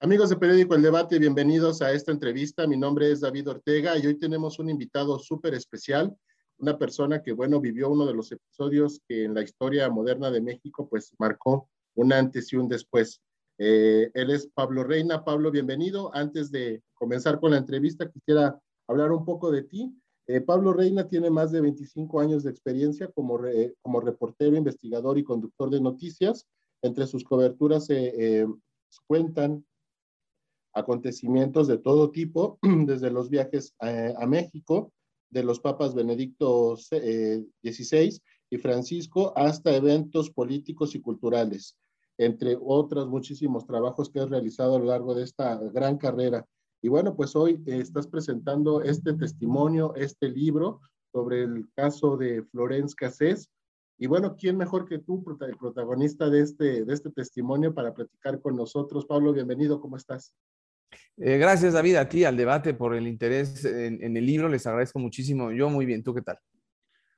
Amigos de Periódico El Debate, bienvenidos a esta entrevista. Mi nombre es David Ortega y hoy tenemos un invitado súper especial, una persona que, bueno, vivió uno de los episodios que en la historia moderna de México, pues marcó un antes y un después. Eh, él es Pablo Reina. Pablo, bienvenido. Antes de comenzar con la entrevista, quisiera hablar un poco de ti. Eh, Pablo Reina tiene más de 25 años de experiencia como, como reportero, investigador y conductor de noticias. Entre sus coberturas se eh, cuentan acontecimientos de todo tipo, desde los viajes a, a México de los papas Benedicto XVI eh, y Francisco hasta eventos políticos y culturales, entre otros muchísimos trabajos que has realizado a lo largo de esta gran carrera. Y bueno, pues hoy eh, estás presentando este testimonio, este libro sobre el caso de Florence Cassés. Y bueno, ¿quién mejor que tú, el protagonista de este, de este testimonio, para platicar con nosotros? Pablo, bienvenido, ¿cómo estás? Eh, gracias, David, a ti, al debate, por el interés en, el libro. Les agradezco muchísimo. Yo muy bien. ¿Tú qué tal?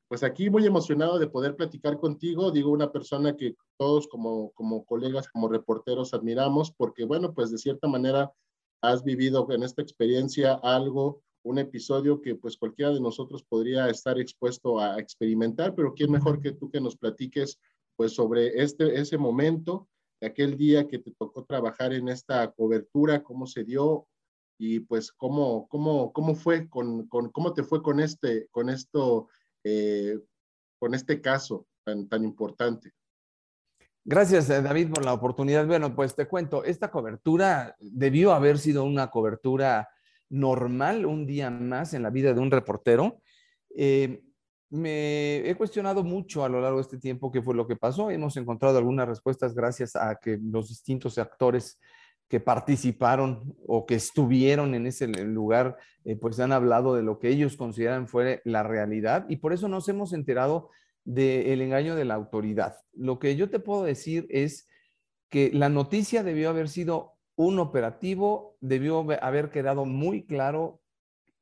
Pues aquí muy emocionado de poder platicar contigo. Digo, una persona que todos como, como colegas, como reporteros admiramos, porque bueno, pues de cierta manera has vivido en esta experiencia algo, un episodio que pues cualquiera de nosotros podría estar expuesto a experimentar, pero quién mejor que tú que nos platiques pues sobre este, ese momento aquel día que te tocó trabajar en esta cobertura, cómo se dio y pues cómo, cómo, cómo fue con, con cómo te fue con este, con esto, eh, con este caso tan, tan importante. Gracias, eh, David, por la oportunidad. Bueno, pues te cuento, esta cobertura debió haber sido una cobertura normal, un día más en la vida de un reportero. Eh, me he cuestionado mucho a lo largo de este tiempo qué fue lo que pasó. Hemos encontrado algunas respuestas gracias a que los distintos actores que participaron o que estuvieron en ese lugar, eh, pues han hablado de lo que ellos consideran fue la realidad y por eso nos hemos enterado del engaño de la autoridad. Lo que yo te puedo decir es que la noticia debió haber sido un operativo, debió haber quedado muy claro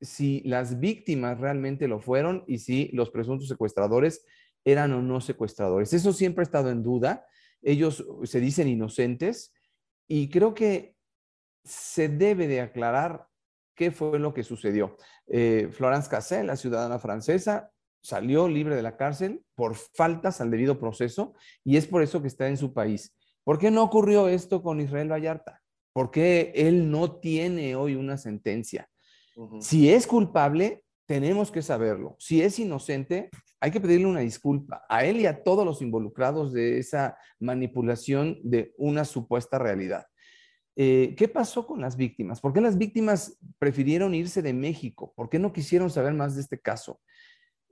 si las víctimas realmente lo fueron y si los presuntos secuestradores eran o no secuestradores. Eso siempre ha estado en duda. Ellos se dicen inocentes y creo que se debe de aclarar qué fue lo que sucedió. Eh, Florence Cassel, la ciudadana francesa, salió libre de la cárcel por faltas al debido proceso y es por eso que está en su país. ¿Por qué no ocurrió esto con Israel Vallarta? ¿Por qué él no tiene hoy una sentencia? Si es culpable, tenemos que saberlo. Si es inocente, hay que pedirle una disculpa a él y a todos los involucrados de esa manipulación de una supuesta realidad. Eh, ¿Qué pasó con las víctimas? ¿Por qué las víctimas prefirieron irse de México? ¿Por qué no quisieron saber más de este caso?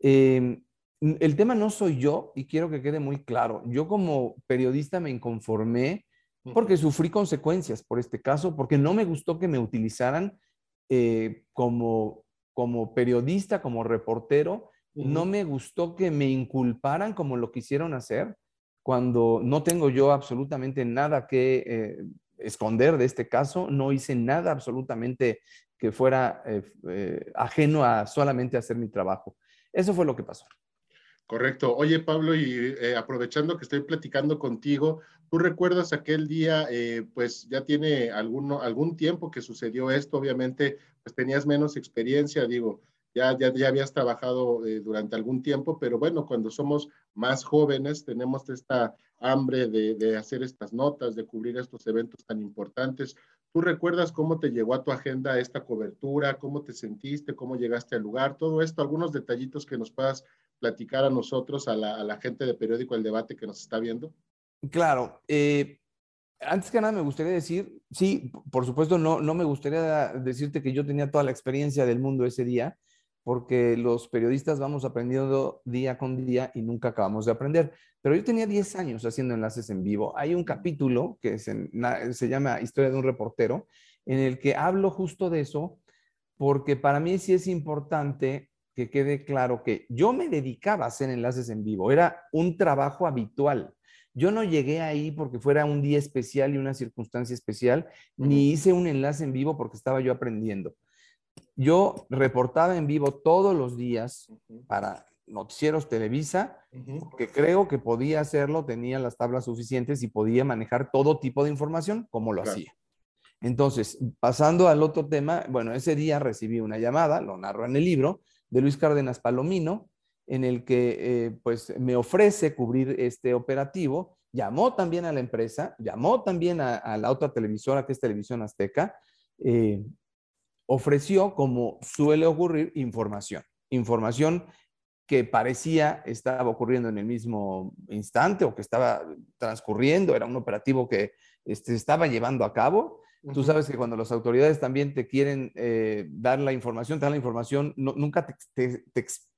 Em, el tema no soy yo y quiero que quede muy claro. Yo como periodista me inconformé porque sufrí consecuencias por este caso, porque no me gustó que me utilizaran eh, como, como periodista, como reportero, no me gustó que me inculparan como lo quisieron hacer cuando no tengo yo absolutamente nada que eh, esconder de este caso, no hice nada absolutamente que fuera eh, ajeno a solamente hacer mi trabajo. Eso fue lo que pasó. Correcto. Oye, Pablo, y eh, aprovechando que estoy platicando contigo, ¿tú recuerdas aquel día, eh, pues ya tiene alguno, algún tiempo que sucedió esto? Obviamente, pues tenías menos experiencia, digo, ya, ya, ya habías trabajado eh, durante algún tiempo, pero bueno, cuando somos más jóvenes, tenemos esta hambre de, de hacer estas notas, de cubrir estos eventos tan importantes. ¿Tú recuerdas cómo te llegó a tu agenda esta cobertura? ¿Cómo te sentiste? ¿Cómo llegaste al lugar? Todo esto, algunos detallitos que nos puedas platicar a nosotros, a la, gente de Periódico El Debate que nos está viendo? Claro. Eh, antes que nada me gustaría decir, sí, por supuesto, no, no me gustaría decirte que yo tenía toda la experiencia del mundo ese día, porque los periodistas vamos aprendiendo día con día y nunca acabamos de aprender. Pero yo tenía 10 años haciendo enlaces en vivo. Hay un capítulo que se llama Historia de un reportero, en el que hablo justo de eso, porque para mí sí es importante que quede claro que yo me dedicaba a hacer enlaces en vivo, era un trabajo habitual. Yo no llegué ahí porque fuera un día especial y una circunstancia especial, ni hice un enlace en vivo porque estaba yo aprendiendo. Yo reportaba en vivo todos los días para Noticieros Televisa, que creo que podía hacerlo, tenía las tablas suficientes y podía manejar todo tipo de información como lo hacía. Entonces, pasando al otro tema, bueno, ese día recibí una llamada, lo narro en el libro, de Luis Cárdenas Palomino, en el que eh, pues me ofrece cubrir este operativo, llamó también a la empresa, llamó también a, la otra televisora que es Televisión Azteca, eh, ofreció, como suele ocurrir, información, información que parecía estaba ocurriendo en el mismo instante o que estaba transcurriendo, era un operativo que este, estaba llevando a cabo. Tú sabes que cuando las autoridades también te quieren eh, dar la información, te dan la información, nunca te,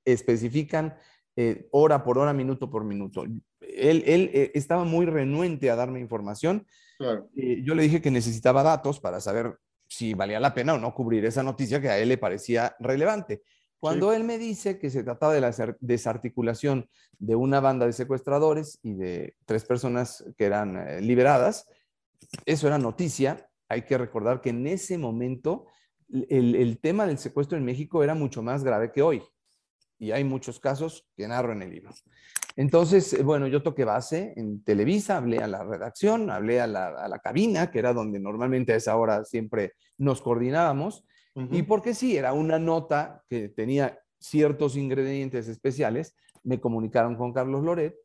especifican eh, hora por hora, minuto por minuto. Él, él eh, estaba muy renuente a darme información. yo le dije que necesitaba datos para saber si valía la pena o no cubrir esa noticia que a él le parecía relevante. Cuando él me dice que se trataba de la desarticulación de una banda de secuestradores y de tres personas que eran eh, liberadas, eso era noticia. Hay que recordar que en ese momento el, el, tema del secuestro en México era mucho más grave que hoy. Y hay muchos casos que narro en el libro. Entonces, eh, bueno, yo toqué base en Televisa, hablé a la redacción, hablé a la, a la cabina, que era donde normalmente a esa hora siempre nos coordinábamos y porque sí, era una nota que tenía ciertos ingredientes especiales, me comunicaron con Carlos Loret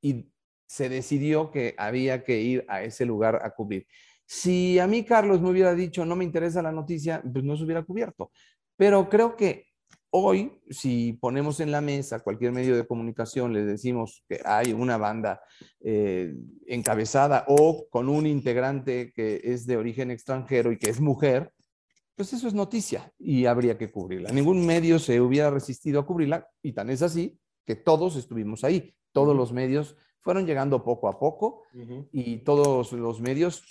y se decidió que había que ir a ese lugar a cubrir. Si a mí Carlos me hubiera dicho no me interesa la noticia, pues no se hubiera cubierto. Pero creo que hoy, si ponemos en la mesa cualquier medio de comunicación, les decimos que hay una banda eh, encabezada o con un integrante que es de origen extranjero y que es mujer, pues eso es noticia y habría que cubrirla. Ningún medio se hubiera resistido a cubrirla y tan es así que todos estuvimos ahí. Todos los medios fueron llegando poco a poco y todos los medios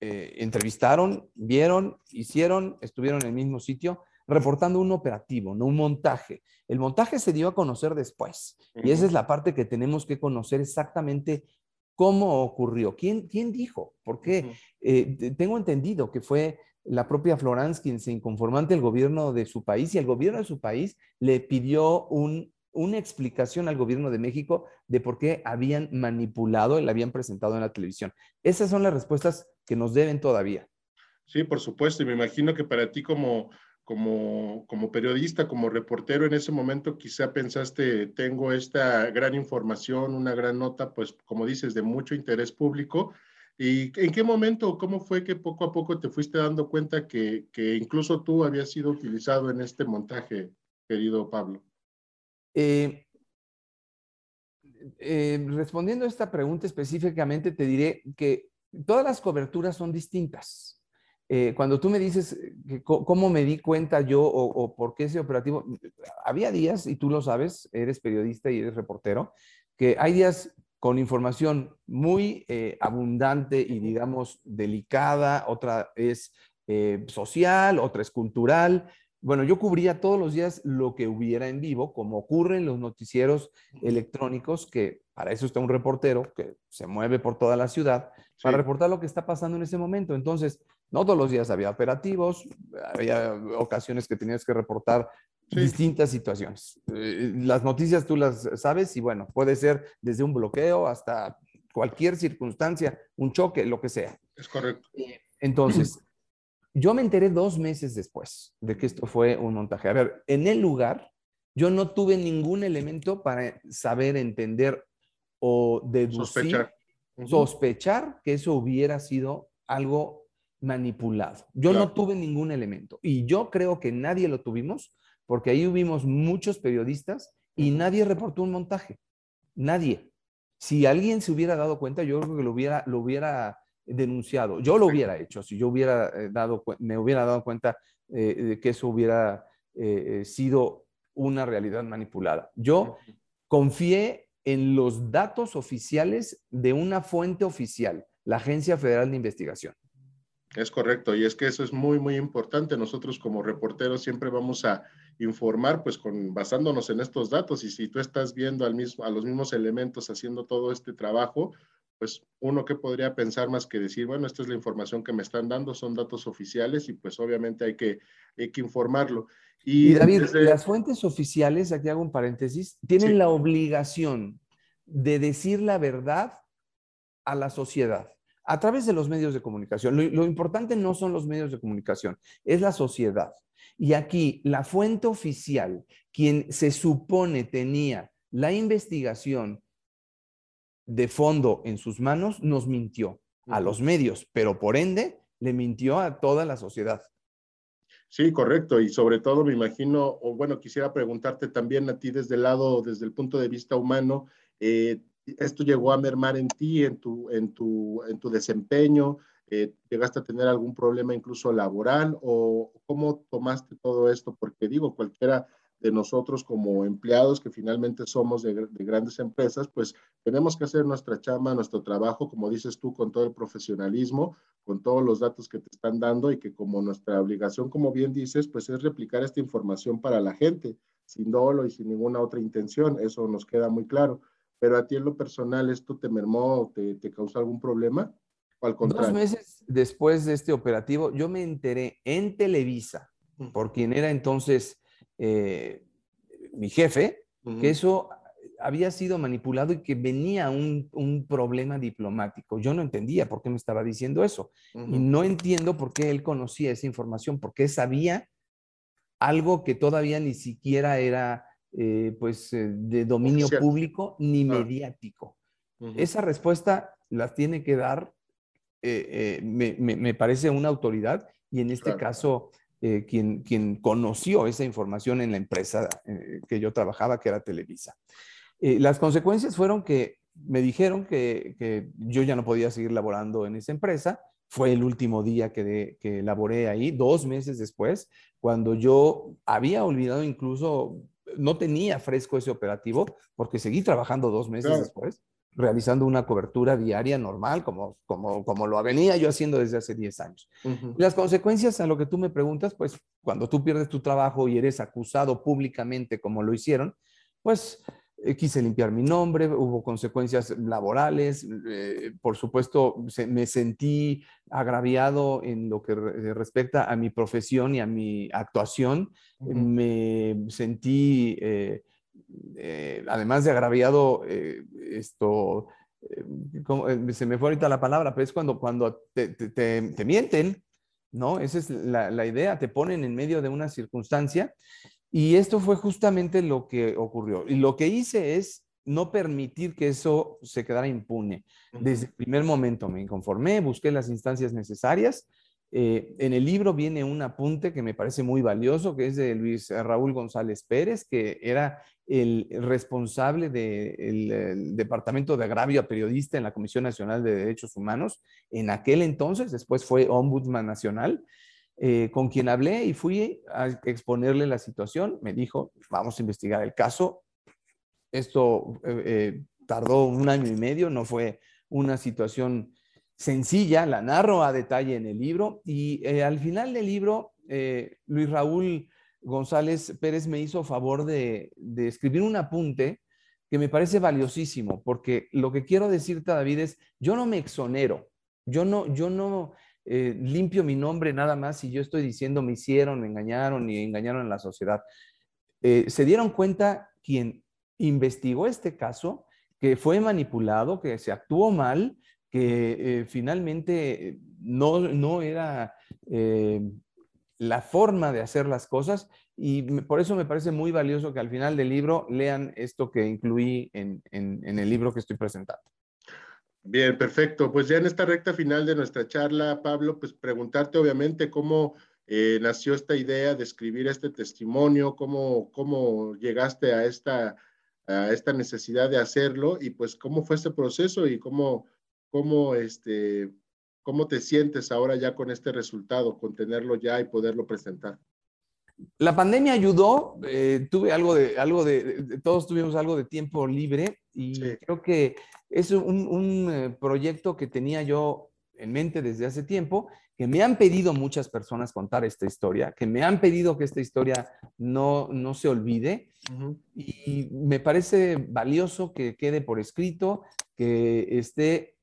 eh, entrevistaron, vieron, hicieron, estuvieron en el mismo sitio reportando un operativo, no un montaje. El montaje se dio a conocer después y esa es la parte que tenemos que conocer exactamente cómo ocurrió, quién, quién dijo, por qué. Eh, tengo entendido que fue la propia Florence quien se inconformó ante el gobierno de su país y el gobierno de su país le pidió una explicación al gobierno de México de por qué habían manipulado y la habían presentado en la televisión. Esas son las respuestas que nos deben todavía. Sí, por supuesto, y me imagino que para ti como, como, como periodista, como reportero en ese momento, quizá pensaste, tengo esta gran información, una gran nota, pues como dices, de mucho interés público, ¿Y en qué momento, cómo fue que poco a poco te fuiste dando cuenta que, incluso tú habías sido utilizado en este montaje, querido Pablo? Eh, eh, respondiendo a esta pregunta específicamente, te diré que todas las coberturas son distintas. Eh, cuando tú me dices cómo me di cuenta yo o, o, por qué ese operativo, había días, y tú lo sabes, eres periodista y eres reportero, que hay días con información muy eh, abundante y, digamos, delicada, otra es eh, social, otra es cultural. Bueno, yo cubría todos los días lo que hubiera en vivo, como ocurre en los noticieros electrónicos, que para eso está un reportero que se mueve por toda la ciudad, para reportar lo que está pasando en ese momento. Entonces, no todos los días había operativos, había ocasiones que tenías que reportar distintas situaciones. Eh, las noticias tú las sabes y bueno, puede ser desde un bloqueo hasta cualquier circunstancia, un choque, lo que sea. Es correcto. Eh, entonces, yo me enteré dos meses después de que esto fue un montaje. A ver, en el lugar, yo no tuve ningún elemento para saber, entender o deducir, sospechar, sospechar que eso hubiera sido algo manipulado. Yo no tuve ningún elemento y yo creo que nadie lo tuvimos porque ahí hubimos muchos periodistas y nadie reportó un montaje. Nadie. Si alguien se hubiera dado cuenta, yo creo que lo hubiera, lo hubiera denunciado. Yo lo hubiera hecho, si yo hubiera eh, dado, me hubiera dado cuenta eh, de que eso hubiera eh, sido una realidad manipulada. Yo confié en los datos oficiales de una fuente oficial, la Agencia Federal de Investigación. Es correcto, y es que eso es muy, muy importante. Nosotros como reporteros siempre vamos a informar, pues con, basándonos en estos datos, y si tú estás viendo al mismo, a los mismos elementos haciendo todo este trabajo, pues uno que podría pensar más que decir, bueno, esta es la información que me están dando, son datos oficiales y pues obviamente hay que, hay que informarlo. Y, David, las fuentes oficiales, aquí hago un paréntesis, tienen la obligación de decir la verdad a la sociedad a través de los medios de comunicación. Lo, importante no son los medios de comunicación, es la sociedad. Y aquí la fuente oficial, quien se supone tenía la investigación de fondo en sus manos, nos mintió a los medios, pero por ende le mintió a toda la sociedad. Sí, correcto. Y sobre todo me imagino, o bueno, quisiera preguntarte también a ti desde el lado, desde el punto de vista humano, eh, ¿esto llegó a mermar en ti, en tu, en tu, en tu desempeño? Eh, ¿Llegaste a tener algún problema incluso laboral? ¿O cómo tomaste todo esto? Porque digo, cualquiera de nosotros como empleados que finalmente somos de, grandes empresas, pues tenemos que hacer nuestra chamba, nuestro trabajo, como dices tú, con todo el profesionalismo, con todos los datos que te están dando y que como nuestra obligación, como bien dices, pues es replicar esta información para la gente, sin dolo y sin ninguna otra intención, eso nos queda muy claro. Pero a ti en lo personal, ¿esto te mermó, te, te causó algún problema? ¿O al contrario? Dos meses después de este operativo, yo me enteré en Televisa, por quien era entonces eh, mi jefe, que eso había sido manipulado y que venía un, un, problema diplomático. Yo no entendía por qué me estaba diciendo eso. Y no entiendo por qué él conocía esa información, porque sabía algo que todavía ni siquiera era eh, pues, eh, de dominio público ni mediático. Esa respuesta la tiene que dar, me, me, parece, una autoridad y en este caso eh, quien, quien conoció esa información en la empresa eh, que yo trabajaba, que era Televisa. Eh, las consecuencias fueron que me dijeron que, que, yo ya no podía seguir laborando en esa empresa. Fue el último día que, que laboré ahí, dos meses después, cuando yo había olvidado incluso, no tenía fresco ese operativo, porque seguí trabajando dos meses después realizando una cobertura diaria normal, como, como, como lo venía yo haciendo desde hace 10 años. Las consecuencias a lo que tú me preguntas, pues cuando tú pierdes tu trabajo y eres acusado públicamente como lo hicieron, pues eh, quise limpiar mi nombre, hubo consecuencias laborales, eh, por supuesto me sentí agraviado en lo que respecta a mi profesión y a mi actuación, me sentí... Eh, eh, además de agraviado, eh, esto, eh, se me fue ahorita la palabra, pero es cuando, cuando te, te, mienten, ¿no? Esa es la, la, idea, te ponen en medio de una circunstancia y esto fue justamente lo que ocurrió. Y lo que hice es no permitir que eso se quedara impune. Desde el primer momento me conformé, busqué las instancias necesarias eh, en el libro viene un apunte que me parece muy valioso, que es de Luis Raúl González Pérez, que era el responsable del Departamento de Agravio a Periodista en la Comisión Nacional de Derechos Humanos en aquel entonces, después fue Ombudsman Nacional, eh, con quien hablé y fui a exponerle la situación. Me dijo, vamos a investigar el caso. Esto eh, tardó un año y medio, no fue una situación sencilla, la narro a detalle en el libro y eh, al final del libro, eh, Luis Raúl González Pérez me hizo favor de, escribir un apunte que me parece valiosísimo, porque lo que quiero decirte, David, es, yo no me exonero, yo no, yo no eh, limpio mi nombre nada más si yo estoy diciendo me hicieron, me engañaron y engañaron a la sociedad. se dieron cuenta quien investigó este caso, que fue manipulado, que se actuó mal que eh, finalmente no, no era eh, la forma de hacer las cosas y por eso me parece muy valioso que al final del libro lean esto que incluí en, en, el libro que estoy presentando. Bien, perfecto. Pues ya en esta recta final de nuestra charla, Pablo, pues preguntarte obviamente cómo eh, nació esta idea de escribir este testimonio, cómo, cómo llegaste a esta, a esta necesidad de hacerlo y pues cómo fue este proceso y cómo, ¿Cómo, este, ¿Cómo te sientes ahora ya con este resultado, con tenerlo ya y poderlo presentar? La pandemia ayudó, eh, tuve algo de, algo de, todos tuvimos algo de tiempo libre y creo que es un, un, eh, proyecto que tenía yo en mente desde hace tiempo, que me han pedido muchas personas contar esta historia, que me han pedido que esta historia no, no se olvide y me parece valioso que quede por escrito, que esté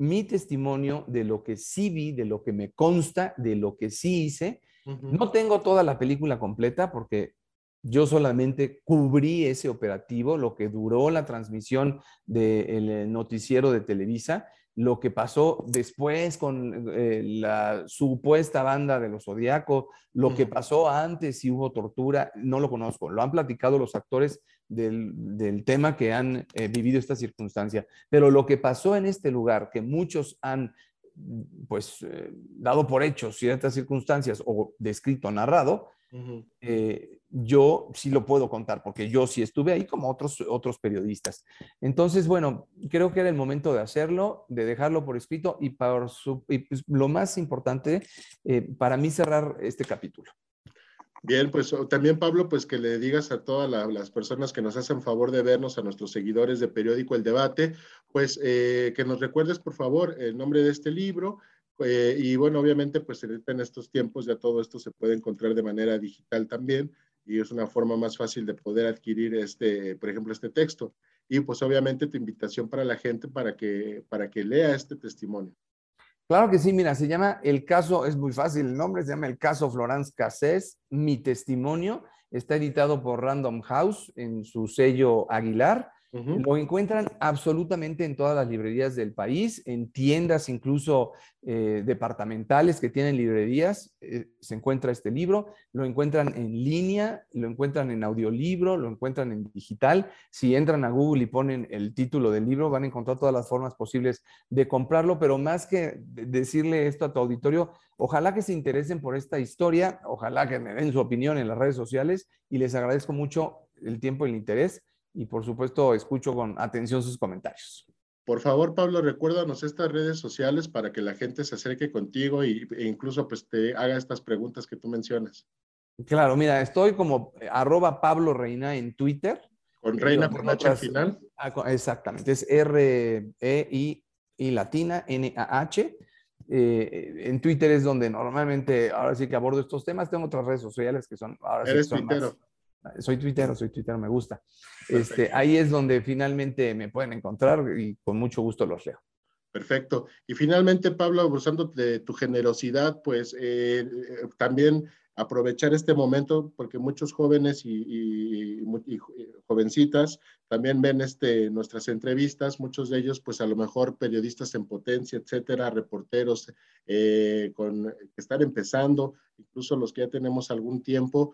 mi testimonio de lo que sí vi, de lo que me consta, de lo que sí hice. No tengo toda la película completa porque yo solamente cubrí ese operativo, lo que duró la transmisión del noticiero de Televisa, lo que pasó después con eh, la supuesta banda de los Zodíaco, lo que pasó antes si hubo tortura, no lo conozco. Lo han platicado los actores del, tema que han eh, vivido esta circunstancia. Pero lo que pasó en este lugar, que muchos han pues eh, dado por hecho ciertas circunstancias o descrito, narrado, yo sí lo puedo contar porque yo sí estuve ahí como otros, otros periodistas. Entonces, bueno, creo que era el momento de hacerlo, de dejarlo por escrito y, para pues, lo más importante eh, para mí cerrar este capítulo. Bien, pues también Pablo, pues que le digas a todas las personas que nos hacen favor de vernos, a nuestros seguidores de Periódico El Debate, pues eh, que nos recuerdes por favor el nombre de este libro, eh, y bueno, obviamente, pues en estos tiempos ya todo esto se puede encontrar de manera digital también y es una forma más fácil de poder adquirir este, por ejemplo, este texto. Y pues obviamente tu invitación para la gente para que, para que lea este testimonio. Claro que sí, mira, se llama el caso, es muy fácil el nombre, se llama el caso Florence Cassés, mi testimonio, está editado por Random House en su sello Aguilar lo encuentran absolutamente en todas las librerías del país, en tiendas incluso eh, departamentales que tienen librerías, eh, se encuentra este libro, lo encuentran en línea, lo encuentran en audiolibro, lo encuentran en digital. Si entran a Google y ponen el título del libro, van a encontrar todas las formas posibles de comprarlo, pero más que decirle esto a tu auditorio, ojalá que se interesen por esta historia, ojalá que me den su opinión en las redes sociales y les agradezco mucho el tiempo y el interés y por supuesto escucho con atención sus comentarios. Por favor, Pablo, recuérdanos estas redes sociales para que la gente se acerque contigo y, e incluso pues te haga estas preguntas que tú mencionas. Claro, mira, estoy como eh, arroba Pablo Reina en Twitter. Con Reina por H al final. Ah, exactamente, es R-E-I y latina, N-A-H. Eh, en Twitter es donde normalmente, ahora sí que abordo estos temas. Tengo otras redes sociales que son, ahora Eres sí soy tuitero, soy tuitero, me gusta. Este, ahí es donde finalmente me pueden encontrar y con mucho gusto los leo. Perfecto. Y finalmente, Pablo, abusando de tu generosidad, pues eh, también aprovechar este momento, porque muchos jóvenes y, jovencitas también ven este, nuestras entrevistas, muchos de ellos, pues a lo mejor periodistas en potencia, etcétera, reporteros eh, con, que están empezando, incluso los que ya tenemos algún tiempo,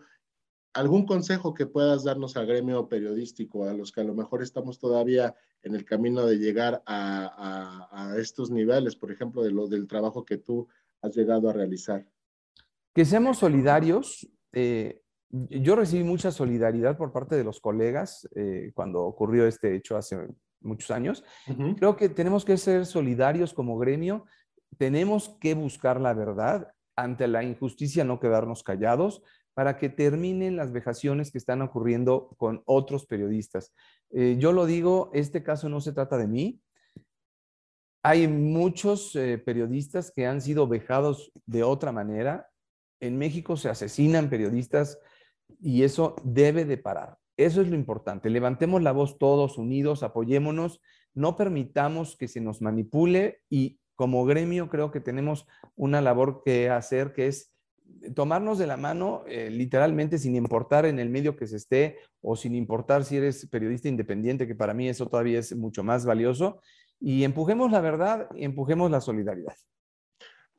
¿Algún consejo que puedas darnos al gremio periodístico, a los que a lo mejor estamos todavía en el camino de llegar a, estos niveles, por ejemplo, de lo, del trabajo que tú has llegado a realizar? Que seamos solidarios. Eh, yo recibí mucha solidaridad por parte de los colegas eh, cuando ocurrió este hecho hace muchos años. Creo que tenemos que ser solidarios como gremio, tenemos que buscar la verdad ante la injusticia, no quedarnos callados para que terminen las vejaciones que están ocurriendo con otros periodistas. Eh, yo lo digo, este caso no se trata de mí. Hay muchos eh, periodistas que han sido vejados de otra manera. En México se asesinan periodistas y eso debe de parar. Eso es lo importante. Levantemos la voz todos unidos, apoyémonos, no permitamos que se nos manipule y como gremio creo que tenemos una labor que hacer que es tomarnos de la mano eh, literalmente sin importar en el medio que se esté o sin importar si eres periodista independiente, que para mí eso todavía es mucho más valioso, y empujemos la verdad y empujemos la solidaridad.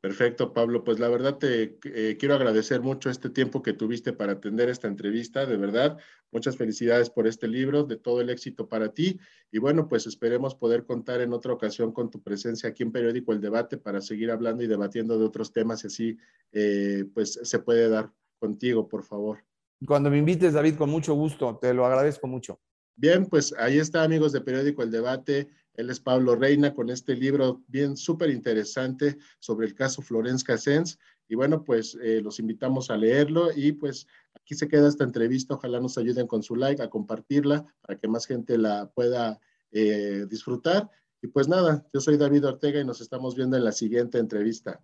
Perfecto, Pablo. Pues la verdad te eh, quiero agradecer mucho este tiempo que tuviste para atender esta entrevista, de verdad. Muchas felicidades por este libro, de todo el éxito para ti. Y bueno, pues esperemos poder contar en otra ocasión con tu presencia aquí en Periódico El Debate para seguir hablando y debatiendo de otros temas y así eh, pues se puede dar contigo, por favor. Cuando me invites, David, con mucho gusto, te lo agradezco mucho. Bien, pues ahí está, amigos de Periódico El Debate. Él es Pablo Reina con este libro bien súper interesante sobre el caso Florence Cassens. Y bueno, pues eh, los invitamos a leerlo y pues aquí se queda esta entrevista. Ojalá nos ayuden con su like, a compartirla para que más gente la pueda eh, disfrutar. Y pues nada, yo soy David Ortega y nos estamos viendo en la siguiente entrevista.